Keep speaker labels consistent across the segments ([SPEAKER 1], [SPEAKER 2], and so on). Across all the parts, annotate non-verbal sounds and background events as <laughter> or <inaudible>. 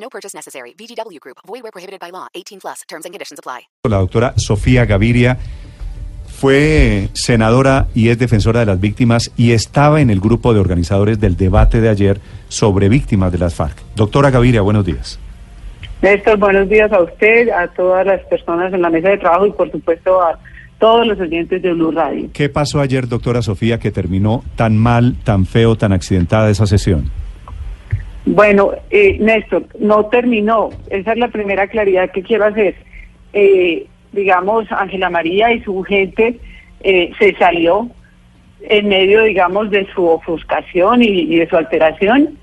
[SPEAKER 1] No purchase necessary. VGW Group. Void where prohibited by law. 18 plus. Terms and conditions apply.
[SPEAKER 2] La doctora Sofía Gaviria fue senadora y es defensora de las víctimas y estaba en el grupo de organizadores del debate de ayer sobre víctimas de las FARC. Doctora Gaviria, buenos días.
[SPEAKER 3] Néstor, buenos días a usted, a todas las personas en la mesa de trabajo y por supuesto a todos los oyentes de Blue Radio.
[SPEAKER 2] ¿Qué pasó ayer, doctora Sofía, que terminó tan mal, tan feo, tan accidentada esa sesión?
[SPEAKER 3] Bueno, eh, Néstor, no terminó. Esa es la primera claridad que quiero hacer. Eh, digamos, Ángela María y su gente eh, se salió en medio, digamos, de su ofuscación y, y, de su alteración,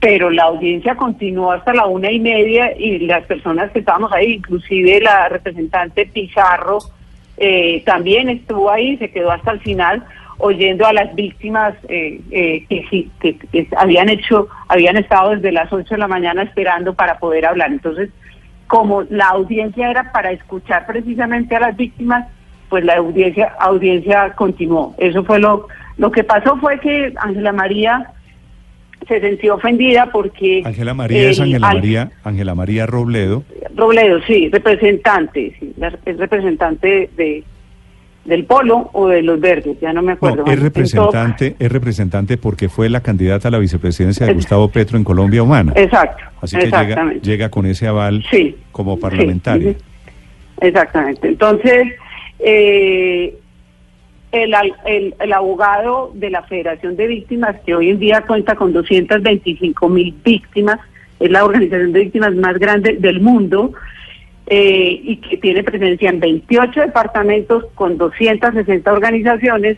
[SPEAKER 3] pero la audiencia continuó hasta la una y media y las personas que estábamos ahí, inclusive la representante Pizarro, eh, también estuvo ahí, se quedó hasta el final oyendo a las víctimas eh, eh, que, que, que, habían hecho, habían estado desde las 8 de la mañana esperando para poder hablar. Entonces, como la audiencia era para escuchar precisamente a las víctimas, pues la audiencia audiencia continuó. Eso fue lo lo que pasó fue que Ángela María se sintió ofendida porque
[SPEAKER 2] Ángela María el, es Ángela María Ángela María Robledo.
[SPEAKER 3] Robledo, sí, representante, sí, es representante de del Polo o de los Verdes, ya no me acuerdo.
[SPEAKER 2] No, es representante, es representante porque fue la candidata a la vicepresidencia de Gustavo Petro en Colombia Humana.
[SPEAKER 3] Exacto.
[SPEAKER 2] Así que llega, llega con ese aval
[SPEAKER 3] sí,
[SPEAKER 2] como parlamentaria.
[SPEAKER 3] Sí, exactamente. Entonces, eh, el, el, el, abogado de la Federación de Víctimas, que hoy en día cuenta con 225 mil víctimas, es la organización de víctimas más grande del mundo, eh, y que tiene presencia en 28 departamentos con 260 organizaciones,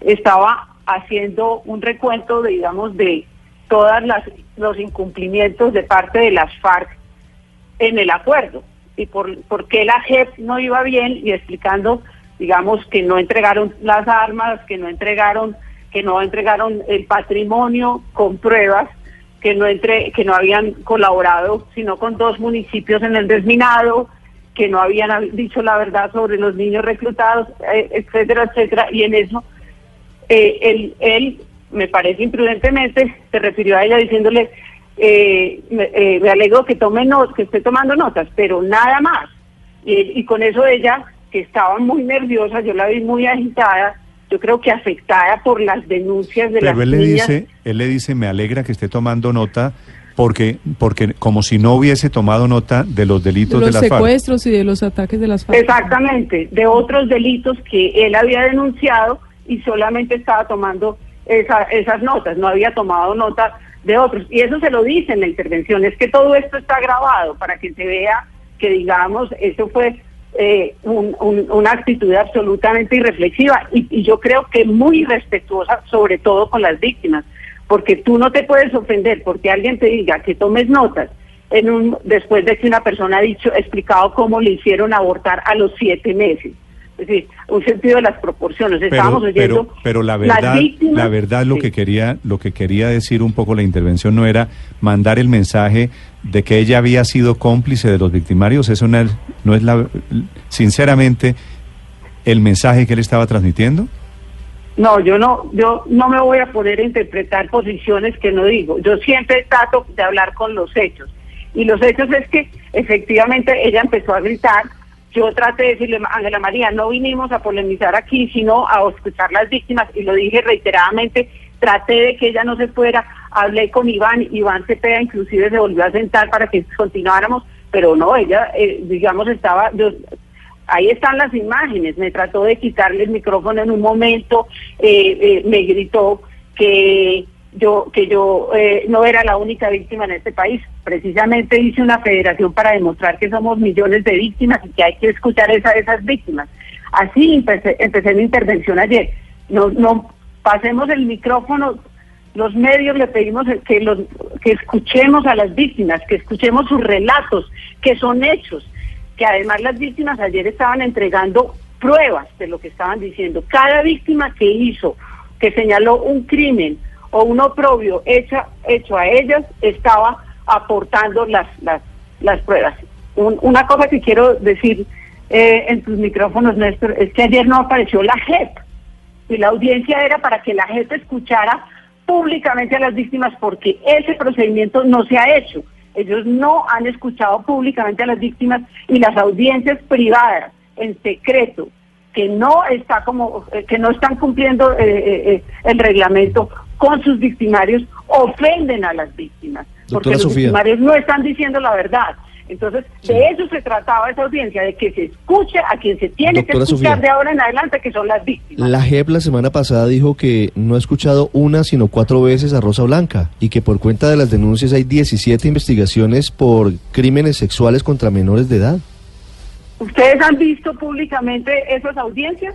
[SPEAKER 3] estaba haciendo un recuento, de, digamos, de todas las los incumplimientos de parte de las FARC en el acuerdo y por, por qué la JEP no iba bien y explicando, digamos, que no entregaron las armas, que no entregaron que no entregaron el patrimonio con pruebas que no entre, que no habían colaborado sino con dos municipios en el desminado, que no habían dicho la verdad sobre los niños reclutados, eh, etcétera, etcétera, y en eso eh, él, él, me parece imprudentemente, se refirió a ella diciéndole, eh, me, eh, me, alegro que tome que esté tomando notas, pero nada más. Y, y con eso ella, que estaba muy nerviosa, yo la vi muy agitada, yo creo que afectada por las denuncias de
[SPEAKER 2] Pero
[SPEAKER 3] las
[SPEAKER 2] él le
[SPEAKER 3] niñas.
[SPEAKER 2] dice, él le dice, me alegra que esté tomando nota porque porque como si no hubiese tomado nota de los delitos
[SPEAKER 4] de
[SPEAKER 2] de,
[SPEAKER 4] los
[SPEAKER 2] las FARC.
[SPEAKER 4] secuestros y de los ataques de las FARC.
[SPEAKER 3] Exactamente, de otros delitos que él había denunciado y solamente estaba tomando esa, esas notas, no había tomado nota de otros. Y eso se lo dice en la intervención, es que todo esto está grabado para que se vea que, digamos, eso fue eh, un, un, una actitud absolutamente irreflexiva y, y yo creo que muy respetuosa, sobre todo con las víctimas, porque tú no te puedes ofender porque alguien te diga que tomes notas en un, después de que una persona ha dicho, explicado cómo le hicieron abortar a los siete meses. Es decir, un sentido de las proporciones. Estábamos
[SPEAKER 2] pero,
[SPEAKER 3] oyendo
[SPEAKER 2] pero, pero la verdad,
[SPEAKER 3] las víctimas,
[SPEAKER 2] la verdad lo
[SPEAKER 3] sí.
[SPEAKER 2] que quería, lo que quería decir un poco la intervención no era mandar el mensaje de que ella había sido cómplice de los victimarios. Eso no es, no es la, sinceramente, el mensaje que él estaba transmitiendo.
[SPEAKER 3] No, yo no, yo no me voy a poner a interpretar posiciones que no digo. Yo siempre trato de hablar con los hechos. Y los hechos es que efectivamente ella empezó a gritar. Yo traté de decirle, Ángela María, no vinimos a polemizar aquí, sino a escuchar las víctimas. Y lo dije reiteradamente, traté de que ella no se fuera. Hablé con Iván, Iván Cepeda inclusive se volvió a sentar para que continuáramos, pero no, ella, eh, digamos, estaba... Ahí están las imágenes, me trató de quitarle el micrófono en un momento, eh, eh, me gritó que yo que yo eh, no era la única víctima en este país. Precisamente hice una federación para demostrar que somos millones de víctimas y que hay que escuchar esa, esas víctimas. Así empecé, empecé mi intervención ayer. No, no pasemos el micrófono los medios le pedimos que, los, que escuchemos a las víctimas, que escuchemos sus relatos, que son hechos, que además las víctimas ayer estaban entregando pruebas de lo que estaban diciendo. Cada víctima que hizo, que señaló un crimen o un oprobio hecha, hecho a ellas, estaba aportando las, las, las pruebas. una cosa que quiero decir eh, en tus micrófonos, Néstor, es que ayer no apareció la JEP y la audiencia era para que la JEP escuchara públicamente a las víctimas porque ese procedimiento no se ha hecho. Ellos no han escuchado públicamente a las víctimas y las audiencias privadas en secreto que no está como eh, que no están cumpliendo eh, eh, el reglamento con sus victimarios ofenden a las víctimas porque los victimarios no están diciendo la verdad entonces, de eso se trataba esa audiencia, de que se escuche a quien se tiene que escuchar de ahora en adelante, que son las víctimas.
[SPEAKER 5] La JEP la semana pasada dijo que no ha escuchado una, sino cuatro veces a Rosa Blanca y que por cuenta de las denuncias hay 17 investigaciones por crímenes sexuales contra menores de edad.
[SPEAKER 3] ¿Ustedes han visto públicamente esas audiencias?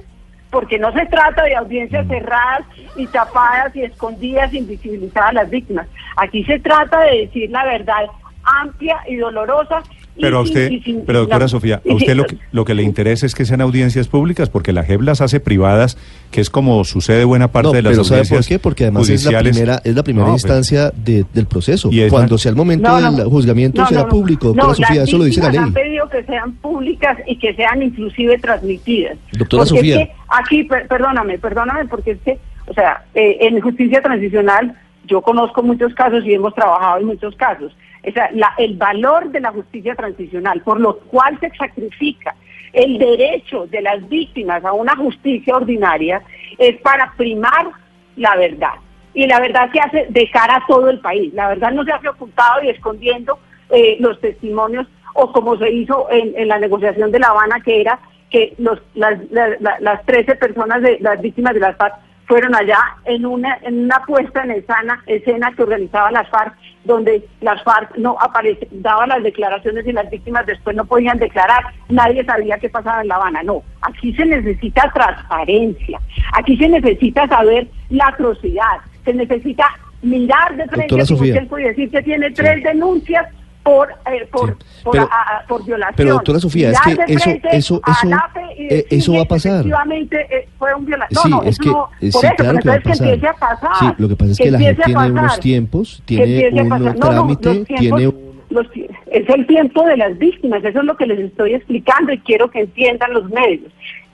[SPEAKER 3] Porque no se trata de audiencias mm. cerradas y tapadas y escondidas, invisibilizadas a las víctimas. Aquí se trata de decir la verdad amplia y dolorosa.
[SPEAKER 2] Pero a usted, pero doctora Sofía, a <laughs> usted lo que, lo que le interesa es que sean audiencias públicas, porque la JEP las hace privadas, que es como sucede buena parte de las
[SPEAKER 5] pero
[SPEAKER 2] audiencias
[SPEAKER 5] ¿sabe por qué? Porque además es la primera, es la primera instancia del proceso. Y Cuando sea el momento del juzgamiento será público, doctora Sofía, eso lo dice la ley.
[SPEAKER 3] han pedido que sean públicas y que sean inclusive transmitidas.
[SPEAKER 5] Doctora Sofía.
[SPEAKER 3] aquí, perdóname, perdóname, porque es que, o sea, eh, en justicia transicional yo conozco muchos casos y hemos trabajado en muchos casos el valor de la justicia transicional, por lo cual se sacrifica el derecho de las víctimas a una justicia ordinaria, es para primar la verdad. Y la verdad se hace de cara a todo el país. La verdad no se hace ocultado y escondiendo eh, los testimonios o como se hizo en, la negociación de La Habana, que era que los, las, las 13 personas, de las víctimas de las FARC, fueron allá en una, en una puesta en escena, escena que organizaba las FARC, donde las FARC no aparece, daban las declaraciones y las víctimas después no podían declarar, nadie sabía qué pasaba en La Habana. No, aquí se necesita transparencia, aquí se necesita saber la atrocidad, se necesita mirar de frente a tiempo y decir que tiene tres denuncias por, eh, por, por, por, violación.
[SPEAKER 5] Pero doctora Sofía, es que eso, eso, eso, eh, eso va a pasar.
[SPEAKER 3] Efectivamente eh, fue un violador.
[SPEAKER 5] Sí, no, es que,
[SPEAKER 3] no,
[SPEAKER 5] sí, claro que va a pasar.
[SPEAKER 3] Que a pasar.
[SPEAKER 5] Sí, lo que pasa es que, que la gente tiene unos tiempos, tiene un trámite, tiene...
[SPEAKER 3] Los, es el tiempo de las víctimas, eso es lo que les estoy explicando y quiero que entiendan los medios.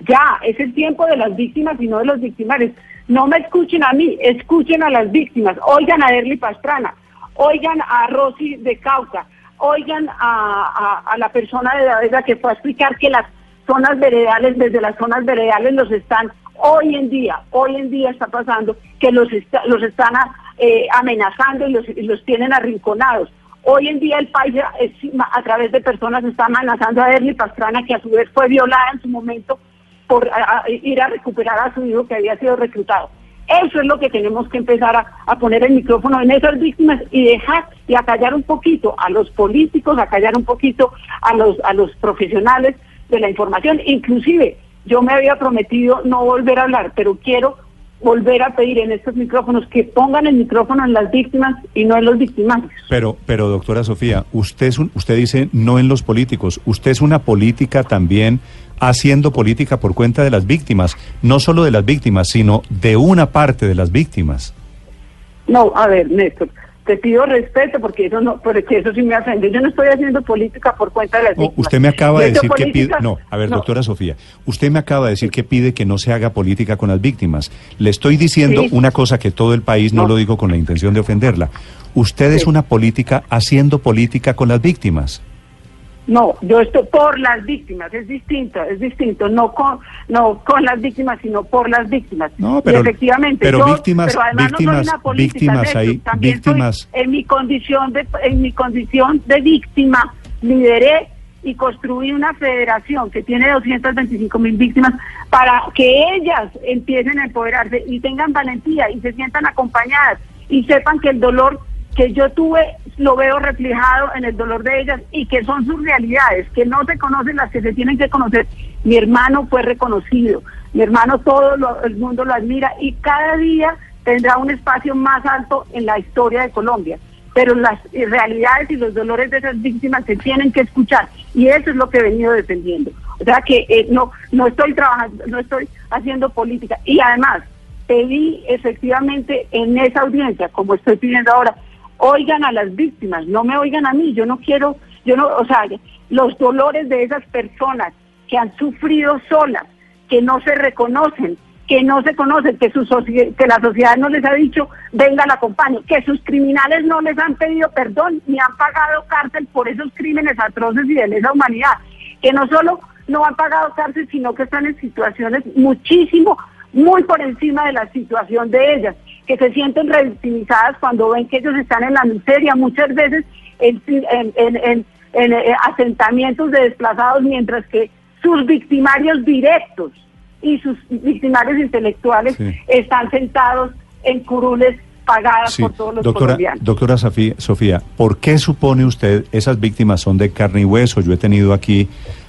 [SPEAKER 3] Ya, es el tiempo de las víctimas y no de los victimarios. No me escuchen a mí, escuchen a las víctimas, oigan a Erly Pastrana, oigan a Rosy de Cauca, oigan a, la persona de la vega que fue a explicar que las zonas veredales, desde las zonas veredales los están, hoy en día, hoy en día está pasando que los, los están eh, amenazando y los, los tienen arrinconados. Hoy en día el país a, través de personas está amenazando a Erly Pastrana, que a su vez fue violada en su momento por ir a recuperar a su hijo que había sido reclutado. Eso es lo que tenemos que empezar a, poner el micrófono en esas víctimas y dejar y acallar un poquito a los políticos, acallar un poquito a los, a los profesionales de la información. Inclusive yo me había prometido no volver a hablar, pero quiero volver a pedir en estos micrófonos que pongan el micrófono en las víctimas y no en los victimarios.
[SPEAKER 2] Pero, pero doctora Sofía, usted es un, usted dice no en los políticos, usted es una política también haciendo política por cuenta de las víctimas, no solo de las víctimas, sino de una parte de las víctimas.
[SPEAKER 3] No, a ver, Néstor, te pido respeto porque eso no, porque eso sí me ofende. Yo no estoy haciendo política por cuenta de las víctimas.
[SPEAKER 2] usted me acaba de decir que pide, no, a ver, doctora Sofía, usted me acaba de decir que pide que no se haga política con las víctimas. Le estoy diciendo una cosa que todo el país no, lo digo con la intención de ofenderla. Usted es una política haciendo política con las víctimas.
[SPEAKER 3] No, yo estoy por las víctimas, es distinto, es distinto, no con no con las víctimas, sino por las víctimas.
[SPEAKER 2] No, pero, efectivamente, pero víctimas, víctimas, víctimas ahí, víctimas.
[SPEAKER 3] en mi condición de en mi condición de víctima lideré y construí una federación que tiene 225 mil víctimas para que ellas empiecen a empoderarse y tengan valentía y se sientan acompañadas y sepan que el dolor que yo tuve lo veo reflejado en el dolor de ellas y que son sus realidades, que no se conocen las que se tienen que conocer. Mi hermano fue reconocido, mi hermano todo el mundo lo admira y cada día tendrá un espacio más alto en la historia de Colombia. Pero las realidades y los dolores de esas víctimas se tienen que escuchar y eso es lo que he venido defendiendo. O sea que eh, no no estoy trabajando, no estoy haciendo política y además pedí efectivamente en esa audiencia, como estoy pidiendo ahora, oigan a las víctimas, no me oigan a mí, yo no quiero, yo no, o sea, los dolores de esas personas que han sufrido solas, que no se reconocen, que no se conocen, que, su que la sociedad no les ha dicho, venga, la acompaño, que sus criminales no les han pedido perdón ni han pagado cárcel por esos crímenes atroces y de lesa humanidad, que no solo no han pagado cárcel, sino que están en situaciones muchísimo, muy por encima de la situación de ellas, que se sienten revictimizadas cuando ven que ellos están en la miseria, muchas veces en, en, eh, asentamientos de desplazados, mientras que sus victimarios directos y sus victimarios intelectuales están sentados en curules pagadas por todos los
[SPEAKER 2] doctora,
[SPEAKER 3] colombianos.
[SPEAKER 2] Doctora Sofía, ¿por qué supone usted esas víctimas son de carne y hueso? Yo he tenido aquí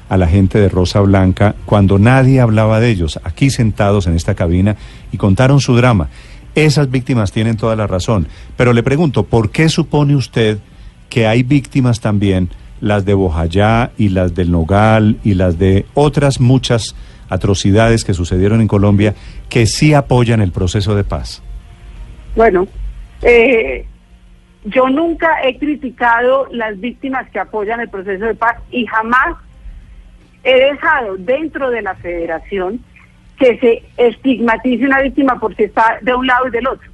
[SPEAKER 2] a la gente de Rosa Blanca cuando nadie hablaba de ellos, aquí sentados en esta cabina y contaron su drama. Esas víctimas tienen toda la razón, pero le pregunto, ¿por qué supone usted que hay víctimas también, las de Bojayá y las del Nogal y las de otras muchas atrocidades que sucedieron en Colombia, que sí apoyan el proceso de paz?
[SPEAKER 3] Bueno, eh, yo nunca he criticado las víctimas que apoyan el proceso de paz y jamás he dejado dentro de la federación que se estigmatice una víctima por si está de un lado y del otro.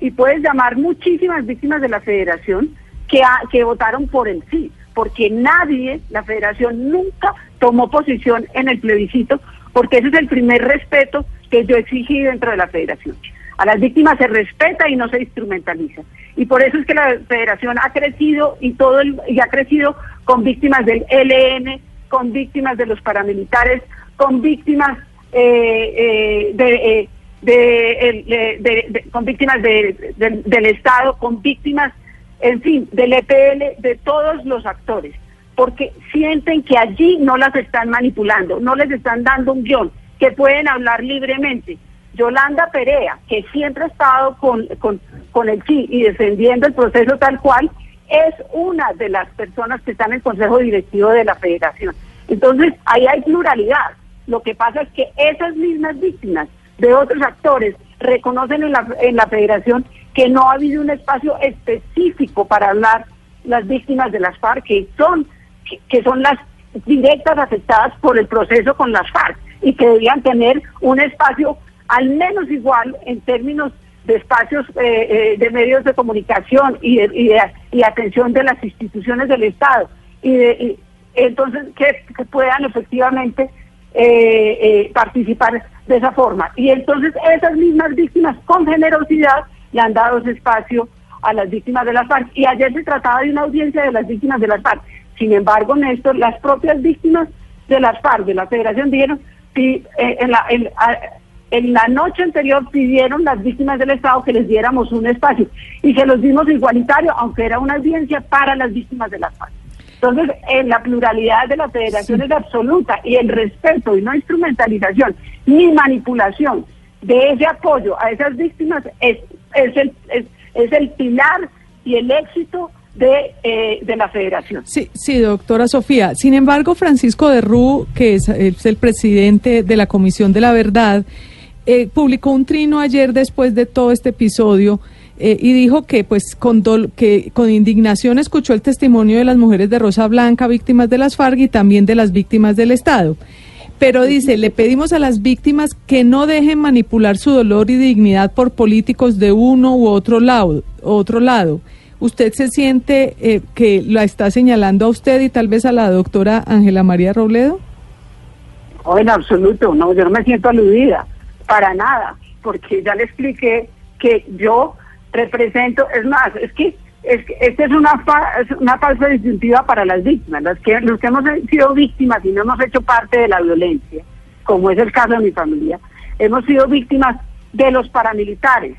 [SPEAKER 3] Y puedes llamar muchísimas víctimas de la federación que, que votaron por el sí, porque nadie, la federación nunca tomó posición en el plebiscito, porque ese es el primer respeto que yo exigí dentro de la federación. A las víctimas se respeta y no se instrumentaliza. Y por eso es que la federación ha crecido y todo y ha crecido con víctimas del LN, con víctimas de los paramilitares, con víctimas eh, eh, de, con víctimas del Estado, con víctimas, en fin, del EPL, de todos los actores, porque sienten que allí no las están manipulando, no les están dando un guion, que pueden hablar libremente. Yolanda Perea, que siempre ha estado con, con, con el sí y defendiendo el proceso tal cual, es una de las personas que están en el Consejo Directivo de la Federación. Entonces, ahí hay pluralidad. Lo que pasa es que esas mismas víctimas de otros actores reconocen en la, en la Federación que no ha habido un espacio específico para hablar las víctimas de las FARC, que son, que, son las directas afectadas por el proceso con las FARC y que debían tener un espacio al menos igual en términos de espacios eh, eh, de medios de comunicación y, y, atención de las instituciones del Estado. Y, de, entonces que, puedan efectivamente eh, participar de esa forma. Y entonces esas mismas víctimas con generosidad le han dado ese espacio a las víctimas de las FARC. Y ayer se trataba de una audiencia de las víctimas de las FARC. Sin embargo, Néstor, las propias víctimas de las FARC, de la Federación, dijeron, que en la, en la noche anterior pidieron las víctimas del Estado que les diéramos un espacio y se los dimos igualitario, aunque era una audiencia para las víctimas de las FARC. Entonces, en la pluralidad de la federación es absoluta y el respeto y no instrumentalización ni manipulación de ese apoyo a esas víctimas es, es, el, es, el pilar y el éxito de, eh, de, la federación.
[SPEAKER 4] Sí, sí, doctora Sofía. Sin embargo, Francisco de Rú, que es, el presidente de la Comisión de la Verdad, eh, publicó un trino ayer después de todo este episodio eh, y dijo que pues con, que con indignación escuchó el testimonio de las mujeres de Rosa Blanca, víctimas de las FARC y también de las víctimas del Estado. Pero dice, le pedimos a las víctimas que no dejen manipular su dolor y dignidad por políticos de uno u otro lado. Otro lado. ¿Usted se siente eh, que la está señalando a usted y tal vez a la doctora Ángela María Robledo?
[SPEAKER 3] Oh, en absoluto, no, yo no me siento aludida para nada, porque ya le expliqué que yo represento, es más, es que es que esta es una, una falsa disyuntiva para las víctimas, las que, los que hemos sido víctimas y no hemos hecho parte de la violencia, como es el caso de mi familia, hemos sido víctimas de los paramilitares,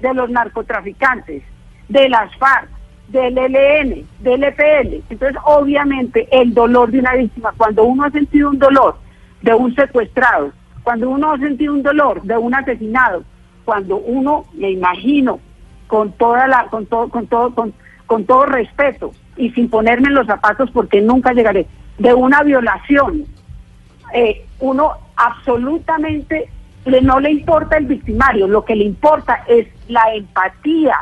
[SPEAKER 3] de los narcotraficantes, de las FARC, del ELN, del EPL. Entonces, obviamente, el dolor de una víctima, cuando uno ha sentido un dolor de un secuestrado, cuando uno ha sentido un dolor de un asesinado, cuando uno, me imagino, con toda la, con todo, con todo, con, con todo respeto y sin ponerme en los zapatos porque nunca llegaré, de una violación, eh, uno absolutamente le, no le importa el victimario, lo que le importa es la empatía,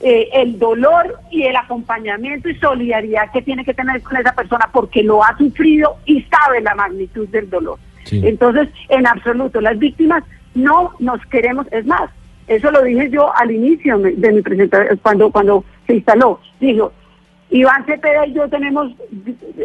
[SPEAKER 3] eh, el dolor y el acompañamiento y solidaridad que tiene que tener con esa persona porque lo ha sufrido y sabe la magnitud del dolor.
[SPEAKER 5] Sí.
[SPEAKER 3] Entonces, en absoluto, las víctimas no nos queremos, es más, eso lo dije yo al inicio de mi presentación, cuando, cuando se instaló, dijo, Iván Cepeda y yo tenemos,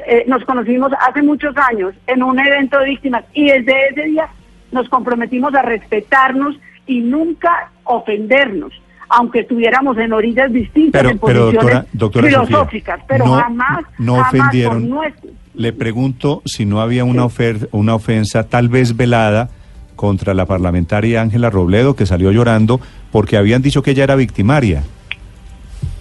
[SPEAKER 3] eh, nos conocimos hace muchos años en un evento de víctimas y desde ese día nos comprometimos a respetarnos y nunca ofendernos, aunque estuviéramos en orillas distintas,
[SPEAKER 2] Pero,
[SPEAKER 3] en
[SPEAKER 2] pero
[SPEAKER 3] posiciones
[SPEAKER 2] doctora, doctora Sofía,
[SPEAKER 3] filosóficas, pero
[SPEAKER 2] no,
[SPEAKER 3] jamás,
[SPEAKER 2] no
[SPEAKER 3] jamás por
[SPEAKER 2] ofendieron.
[SPEAKER 3] nuestro-
[SPEAKER 2] Le pregunto si no había una, una ofensa tal vez velada contra la parlamentaria Ángela Robledo que salió llorando porque habían dicho que ella era victimaria.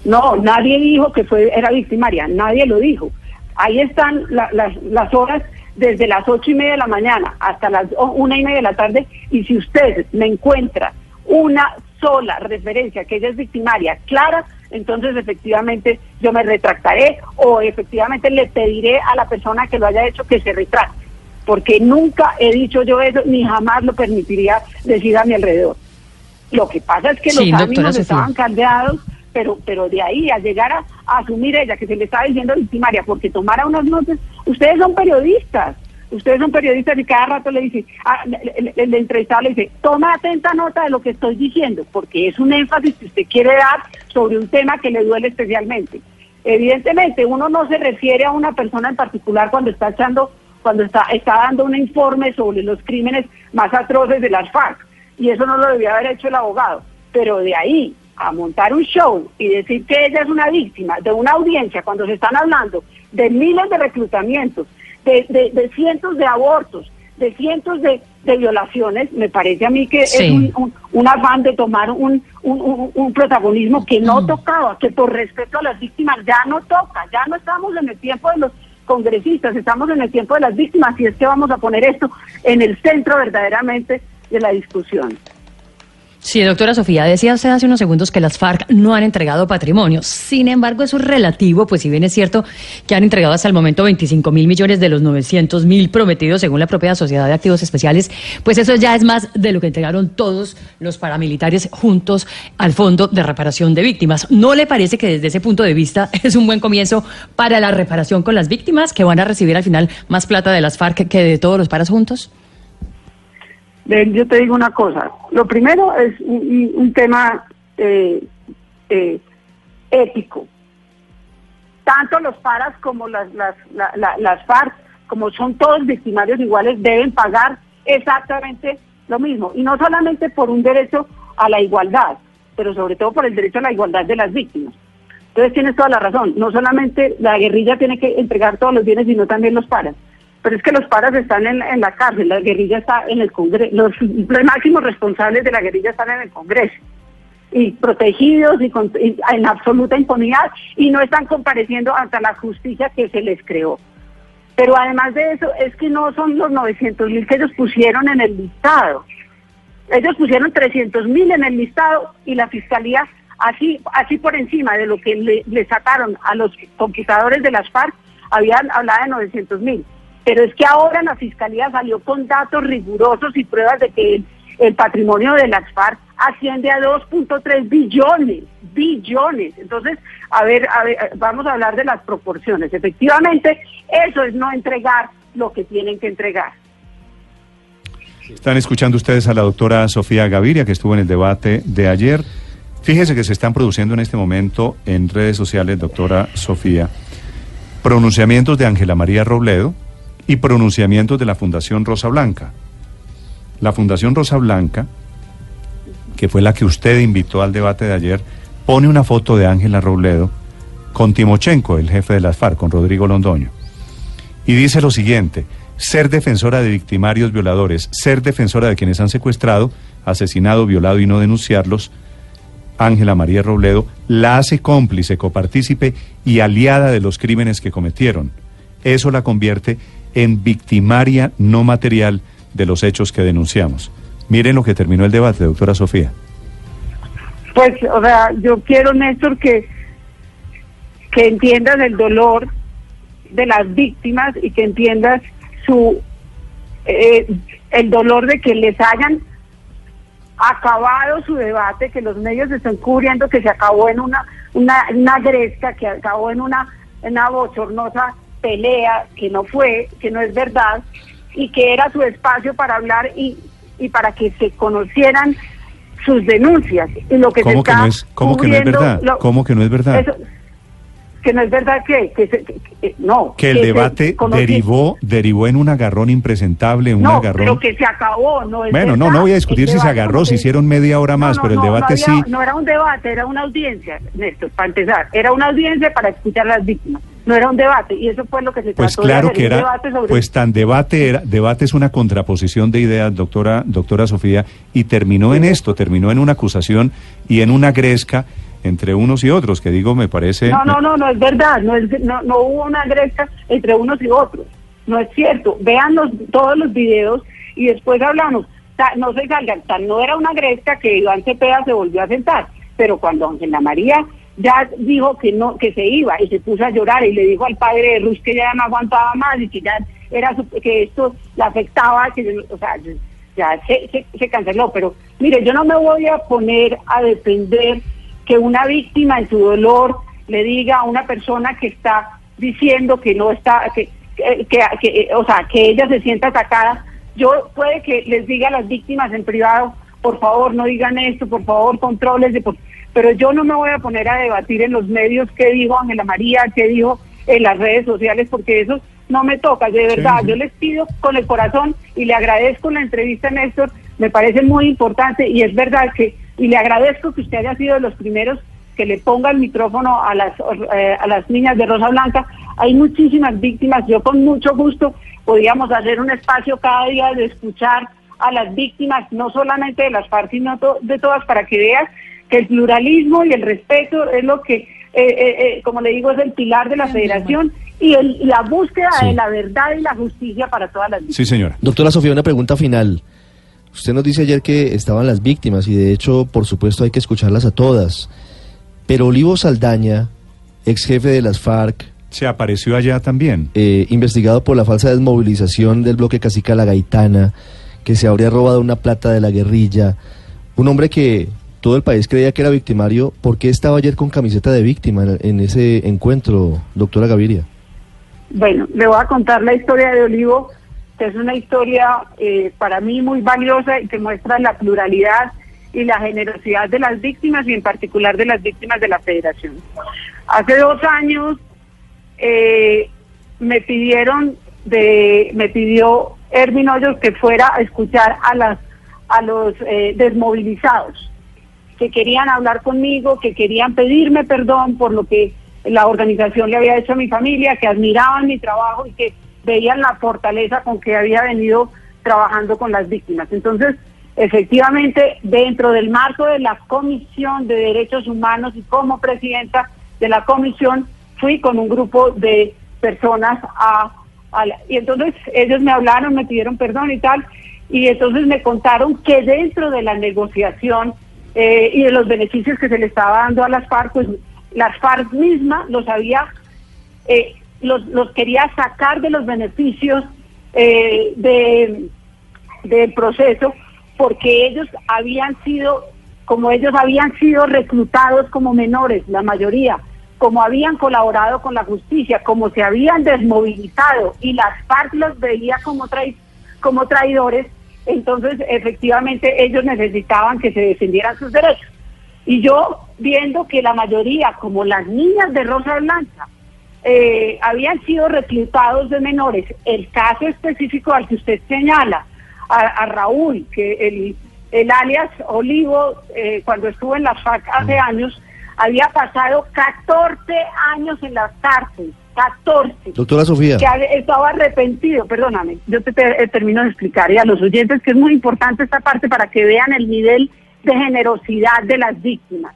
[SPEAKER 3] No, nadie dijo que fue era victimaria, nadie lo dijo. Ahí están la- las, horas desde las ocho y media de la mañana hasta las una y media de la tarde y si usted me encuentra una sola referencia que ella es victimaria clara, entonces efectivamente yo me retractaré o efectivamente le pediré a la persona que lo haya hecho que se retracte, porque nunca he dicho yo eso ni jamás lo permitiría decir a mi alrededor. Lo que pasa es que
[SPEAKER 6] Sí,
[SPEAKER 3] los ánimos estaban caldeados, pero pero de ahí a llegar a, a asumir ella que se le estaba diciendo victimaria porque tomara unas notas, ustedes son periodistas, ustedes son periodistas y cada rato le dice, ah, le- le- el entrevistado le dice, toma atenta nota de lo que estoy diciendo, porque es un énfasis que usted quiere dar sobre un tema que le duele especialmente. Evidentemente, uno no se refiere a una persona en particular cuando está echando, cuando está, está dando un informe sobre los crímenes más atroces de las FARC, y eso no lo debía haber hecho el abogado, pero de ahí a montar un show y decir que ella es una víctima de una audiencia cuando se están hablando de miles de reclutamientos, de, de- de cientos de abortos, de cientos de, de violaciones, me parece a mí que
[SPEAKER 6] Sí.
[SPEAKER 3] es un, un- un afán de tomar un, un- un- un protagonismo que no tocaba, que por respeto a las víctimas ya no toca, ya no estamos en el tiempo de los congresistas, estamos en el tiempo de las víctimas y es que vamos a poner esto en el centro verdaderamente de la discusión.
[SPEAKER 6] Sí, doctora Sofía, decía usted hace unos segundos que las FARC no han entregado patrimonio. Sin embargo, eso es relativo, pues si bien es cierto que han entregado hasta el momento 25 mil millones de los 900 mil prometidos según la propia Sociedad de Activos Especiales, pues eso ya es más de lo que entregaron todos los paramilitares juntos al Fondo de Reparación de Víctimas. ¿No le parece que desde ese punto de vista <laughs> es un buen comienzo para la reparación con las víctimas, que van a recibir al final más plata de las FARC que de todos los paras juntos?
[SPEAKER 3] Ven, yo te digo una cosa. Lo primero es un, tema eh, eh, ético. Tanto los paras como las, las, la- la- las FARC, como son todos victimarios iguales, deben pagar exactamente lo mismo. Y no solamente por un derecho a la igualdad, pero sobre todo por el derecho a la igualdad de las víctimas. Entonces tienes toda la razón. No solamente la guerrilla tiene que entregar todos los bienes, sino también los paras. Pero es que los paras están en, la cárcel, la guerrilla está en el Congreso, los, máximos responsables de la guerrilla están en el Congreso y protegidos y, con- en absoluta impunidad y no están compareciendo ante la justicia que se les creó. Pero además de eso, es que no son los 900 mil que ellos pusieron en el listado. Ellos pusieron 300 mil en el listado y la fiscalía, así, así por encima de lo que le, le sacaron a los conquistadores de las FARC, habían hablado de 900 mil. Pero es que ahora la fiscalía salió con datos rigurosos y pruebas de que el, el patrimonio de las FARC asciende a 2.3 billones, billones. Entonces, a ver, a ver, vamos a hablar de las proporciones. Efectivamente, eso es no entregar lo que tienen que entregar.
[SPEAKER 2] Están escuchando ustedes a la doctora Sofía Gaviria, que estuvo en el debate de ayer. Fíjese que se están produciendo en este momento en redes sociales, doctora Sofía, pronunciamientos de Ángela María Robledo y pronunciamientos de la Fundación Rosa Blanca. La Fundación Rosa Blanca, que fue la que usted invitó al debate de ayer, pone una foto de Ángela Robledo con Timochenko, el jefe de las FARC, con Rodrigo Londoño. Y dice lo siguiente, ser defensora de victimarios violadores, ser defensora de quienes han secuestrado, asesinado, violado y no denunciarlos, Ángela María Robledo la hace cómplice, copartícipe y aliada de los crímenes que cometieron. Eso la convierte en victimaria no material de los hechos que denunciamos. Miren lo que terminó el debate, doctora Sofía.
[SPEAKER 3] Pues, o sea, yo quiero, Néstor, que, que entiendas el dolor de las víctimas y que entiendas su eh, el dolor de que les hayan acabado su debate, que los medios están cubriendo que se acabó en una una, una gresca, que acabó en una, una bochornosa pelea, que no fue, que no es verdad, y que era su espacio para hablar y, y para que se conocieran sus denuncias. Y lo que se
[SPEAKER 2] ¿Cómo que
[SPEAKER 3] está
[SPEAKER 2] no es, cómo que no es verdad?
[SPEAKER 3] lo-
[SPEAKER 2] ¿Cómo que no es verdad?
[SPEAKER 3] eso- que no es verdad que, que, se- que- que- no
[SPEAKER 2] que el debate derivó derivó en un agarrón impresentable, un
[SPEAKER 3] no
[SPEAKER 2] agarrón.
[SPEAKER 3] pero que se acabó no es
[SPEAKER 2] Bueno, no,
[SPEAKER 3] verdad.
[SPEAKER 2] no voy a discutir si se agarró, si hicieron media hora más,
[SPEAKER 3] No, no,
[SPEAKER 2] pero el debate
[SPEAKER 3] había-
[SPEAKER 2] sí.
[SPEAKER 3] No era un debate, era una audiencia, Néstor, para empezar. Era una audiencia para escuchar a las víctimas. No era un debate. Y eso fue lo que se
[SPEAKER 2] Pues
[SPEAKER 3] trató de
[SPEAKER 2] claro
[SPEAKER 3] hacer,
[SPEAKER 2] que
[SPEAKER 3] un
[SPEAKER 2] era,
[SPEAKER 3] debate sobre-
[SPEAKER 2] pues tan debate era, debate es una contraposición de ideas, doctora, doctora Sofía, y terminó en esto, terminó en una acusación y en una gresca entre unos y otros, que digo, me parece.
[SPEAKER 3] No, no, no, no es verdad. No, es, no, no hubo una gresca entre unos y otros. No es cierto. Vean los, todos los videos y después hablamos. Ta- No se salgan. Tan no era una gresca que Iván Cepeda se volvió a sentar. Pero cuando Ángela María ya dijo que no que se iba y se puso a llorar y le dijo al padre de Rus que ya no aguantaba más y que ya era que esto le afectaba, que o sea, ya se, se, canceló. Pero mire, yo no me voy a poner a defender que una víctima en su dolor le diga a una persona que está diciendo que no está, que, que, o sea, que ella se sienta atacada. Yo puede que les diga a las víctimas en privado, por favor no digan esto, por favor controles, de pero yo no me voy a poner a debatir en los medios qué dijo Ángela María, qué dijo en las redes sociales, porque eso no me toca, de verdad. Yo les pido con el corazón y le agradezco la entrevista, Néstor, me parece muy importante y es verdad que, y le agradezco que usted haya sido de los primeros que le ponga el micrófono a las, eh, a las niñas de Rosa Blanca. Hay muchísimas víctimas, yo con mucho gusto podíamos hacer un espacio cada día de escuchar a las víctimas, no solamente de las FARC, sino de todas, para que veas que el pluralismo y el respeto es lo que, eh, eh, eh, como le digo, es el pilar de la federación y, el- y la búsqueda
[SPEAKER 5] Sí.
[SPEAKER 3] de la verdad y la justicia para todas las víctimas.
[SPEAKER 2] Sí, señora.
[SPEAKER 5] Doctora Sofía, una pregunta final. Usted nos dice ayer que estaban las víctimas y de hecho, por supuesto, hay que escucharlas a todas. Pero Olivo Saldaña, ex jefe de las FARC,
[SPEAKER 2] Se apareció allá también.
[SPEAKER 5] eh, investigado por la falsa desmovilización del bloque Cacica La Gaitana, que se habría robado una plata de la guerrilla, un hombre que todo el país creía que era victimario, ¿por qué estaba ayer con camiseta de víctima en, ese encuentro, doctora Gaviria?
[SPEAKER 3] Bueno, le voy a contar la historia de Olivo, que es una historia eh, para mí muy valiosa y que muestra la pluralidad y la generosidad de las víctimas y en particular de las víctimas de la federación. Hace dos años eh, me pidieron de, me pidió Ervin Hoyos que fuera a escuchar a las a los eh, desmovilizados que querían hablar conmigo, que querían pedirme perdón por lo que la organización le había hecho a mi familia, que admiraban mi trabajo y que veían la fortaleza con que había venido trabajando con las víctimas. Entonces, efectivamente, dentro del marco de la Comisión de Derechos Humanos y como presidenta de la comisión, fui con un grupo de personas a, la- y entonces ellos me hablaron, me pidieron perdón y tal, y entonces me contaron que dentro de la negociación eh, y de los beneficios que se le estaba dando a las FARC, pues las FARC mismas los había, eh, los, los quería sacar de los beneficios eh, de, del proceso porque ellos habían sido, como ellos habían sido reclutados como menores, la mayoría, como habían colaborado con la justicia, como se habían desmovilizado y las FARC los veía como, trai- como traidores, entonces efectivamente ellos necesitaban que se defendieran sus derechos. Y yo viendo que la mayoría, como las niñas de Rosa Blanca, eh, habían sido reclutados de menores, el caso específico al que usted señala, a, a Raúl, que el, el alias Olivo, eh, cuando estuvo en la FAC hace años, había pasado 14 años en las cárceles, 14
[SPEAKER 5] Doctora Sofía.
[SPEAKER 3] que estaba arrepentido, perdóname, yo te, te- eh, termino de explicar y a los oyentes que es muy importante esta parte para que vean el nivel de generosidad de las víctimas.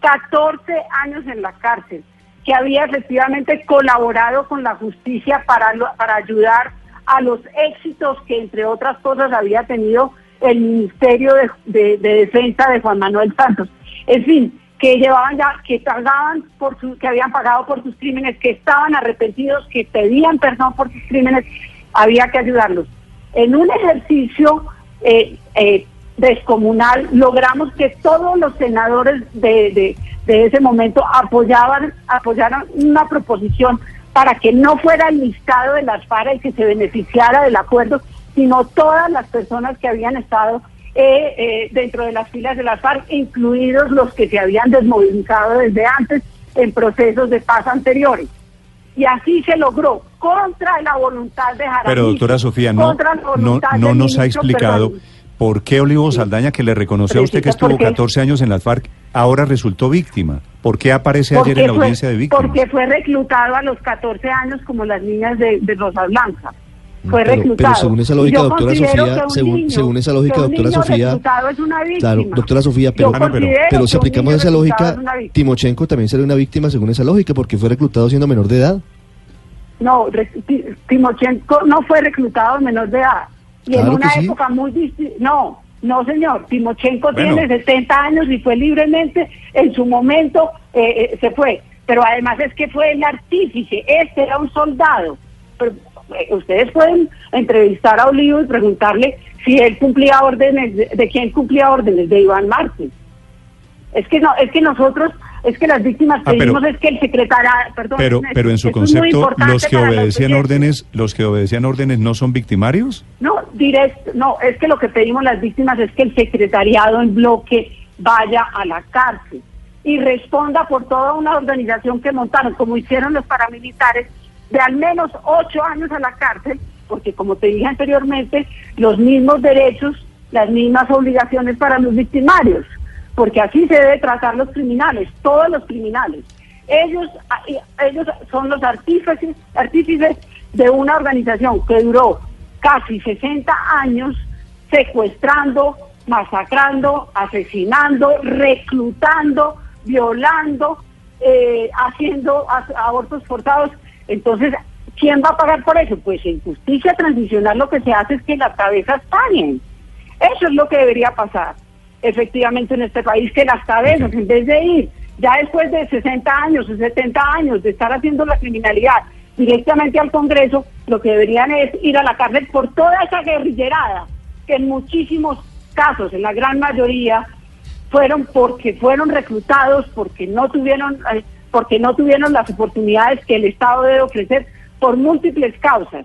[SPEAKER 3] 14 años en la cárcel, que había efectivamente colaborado con la justicia para, lo- para ayudar a los éxitos que entre otras cosas había tenido el Ministerio de, de- de Defensa de Juan Manuel Santos. En fin, que llevaban ya, que pagaban por su, que habían pagado por sus crímenes, que estaban arrepentidos, que pedían perdón por sus crímenes, había que ayudarlos. En un ejercicio eh, eh, descomunal logramos que todos los senadores de, de- ese momento apoyaban, apoyaran una proposición para que no fuera el listado de las FARA y que se beneficiara del acuerdo, sino todas las personas que habían estado eh, eh, dentro de las filas de las FARC, incluidos los que se habían desmovilizado desde antes en procesos de paz anteriores. Y así se logró, contra la voluntad de Jaramillo.
[SPEAKER 2] Pero doctora Sofía, no, no, no nos ha explicado
[SPEAKER 3] Perdomo.
[SPEAKER 2] por qué Olivo Saldaña, que le reconoció a usted que estuvo
[SPEAKER 3] ¿por qué?
[SPEAKER 2] 14 años en las FARC, ahora resultó víctima. ¿Por qué aparece ayer en la audiencia de víctimas?
[SPEAKER 3] Porque fue reclutado a los 14 años como las niñas de, de Rosa Blanca. Fue
[SPEAKER 5] Pero-
[SPEAKER 3] reclutado.
[SPEAKER 5] pero según esa lógica,
[SPEAKER 3] yo
[SPEAKER 5] doctora
[SPEAKER 3] considero
[SPEAKER 5] Sofía,
[SPEAKER 3] que un
[SPEAKER 5] según-
[SPEAKER 3] niño-
[SPEAKER 5] según esa lógica, doctora Sofía,
[SPEAKER 3] es una víctima.
[SPEAKER 5] Claro, doctora Sofía, pero,
[SPEAKER 3] considero
[SPEAKER 5] pero
[SPEAKER 3] que
[SPEAKER 5] si aplicamos esa lógica,
[SPEAKER 3] es una.
[SPEAKER 5] Timochenko también sería una víctima según esa lógica porque fue reclutado siendo menor de edad.
[SPEAKER 3] No, re- Ti- Timochenko no fue reclutado en menor de edad. Y en
[SPEAKER 5] Claro
[SPEAKER 3] una
[SPEAKER 5] que sí.
[SPEAKER 3] época muy distinta. No, no, señor. Timochenko
[SPEAKER 2] Bueno.
[SPEAKER 3] tiene 70 años y fue libremente, en su momento eh, eh, se fue. Pero además es que fue el artífice. Este era un soldado. Pero, ustedes pueden entrevistar a Olivo y preguntarle si él cumplía órdenes, de, de quién cumplía órdenes, de Iván Márquez. Es que no, es que nosotros, es que las víctimas
[SPEAKER 2] Ah, pero-
[SPEAKER 3] pedimos es que el secretario, perdón,
[SPEAKER 2] Pero, pero en su concepto, los que
[SPEAKER 3] los
[SPEAKER 2] obedecían órdenes, los que obedecían órdenes no son victimarios.
[SPEAKER 3] No, directo, no, es que lo que pedimos las víctimas es que el secretariado en bloque vaya a la cárcel y responda por toda una organización que montaron, como hicieron los paramilitares, de al menos ocho años a la cárcel, porque como te dije anteriormente, los mismos derechos, las mismas obligaciones para los victimarios, porque así se debe tratar los criminales, todos los criminales. Ellos, ah, ellos son los artífices, artífices de una organización que duró casi 60 años secuestrando, masacrando, asesinando, reclutando, violando, eh, haciendo abortos forzados. Entonces, ¿quién va a pagar por eso? Pues en justicia transicional lo que se hace es que las cabezas paguen. Eso es lo que debería pasar efectivamente en este país, que las cabezas, en vez de ir ya después de 60 años o 70 años de estar haciendo la criminalidad directamente al Congreso, lo que deberían es ir a la cárcel por toda esa guerrillerada, que en muchísimos casos, en la gran mayoría, fueron porque fueron reclutados, porque no tuvieron, eh, porque no tuvieron las oportunidades que el Estado debe ofrecer por múltiples causas,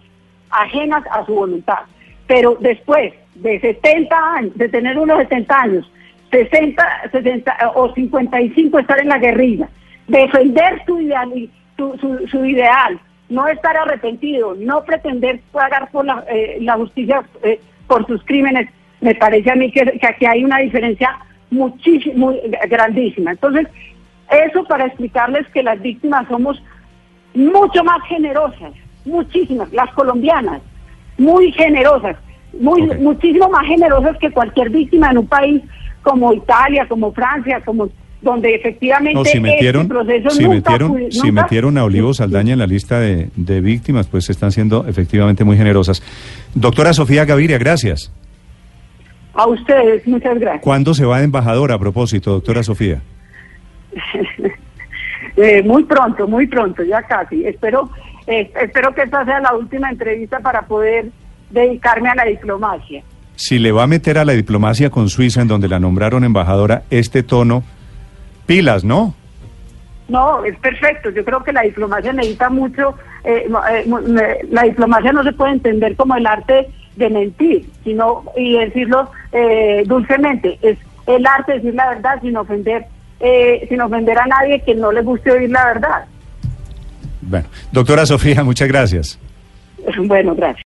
[SPEAKER 3] ajenas a su voluntad. Pero después de 70 años, de tener unos 70 años, 60, 60 eh, o 55 estar en la guerrilla, defender su ideal, su, su- su ideal, no estar arrepentido, no pretender pagar por la, eh, la justicia eh, por sus crímenes, me parece a mí que, que aquí hay una diferencia muchísimo, grandísima. Entonces, eso para explicarles que las víctimas somos mucho más generosas, muchísimas, las colombianas, muy generosas, muy muchísimo más generosas que cualquier víctima en un país como Italia, como Francia, como donde efectivamente
[SPEAKER 2] No, si metieron,
[SPEAKER 3] este proceso
[SPEAKER 2] si
[SPEAKER 3] nunca
[SPEAKER 2] metieron, si metieron a Olivo Saldaña en la lista de, de víctimas, pues están siendo efectivamente muy generosas. Doctora Sofía Gaviria, gracias.
[SPEAKER 3] A ustedes, muchas gracias.
[SPEAKER 2] ¿Cuándo se va de embajadora a propósito, doctora Sofía? <laughs>
[SPEAKER 3] Eh, muy pronto, muy pronto, ya casi. Espero, eh, espero que esta sea la última entrevista para poder dedicarme a la diplomacia.
[SPEAKER 2] Si le va a meter a la diplomacia con Suiza, en donde la nombraron embajadora, este tono, pilas, ¿no?
[SPEAKER 3] No, es perfecto. Yo creo que la diplomacia necesita mucho. eh, eh, la diplomacia no se puede entender como el arte de mentir, sino y decirlo eh, dulcemente. Es el arte de decir la verdad sin ofender, eh, sin ofender a nadie que no le guste oír la verdad.
[SPEAKER 2] Bueno, doctora Sofía, muchas gracias. <laughs>
[SPEAKER 3] Bueno, gracias.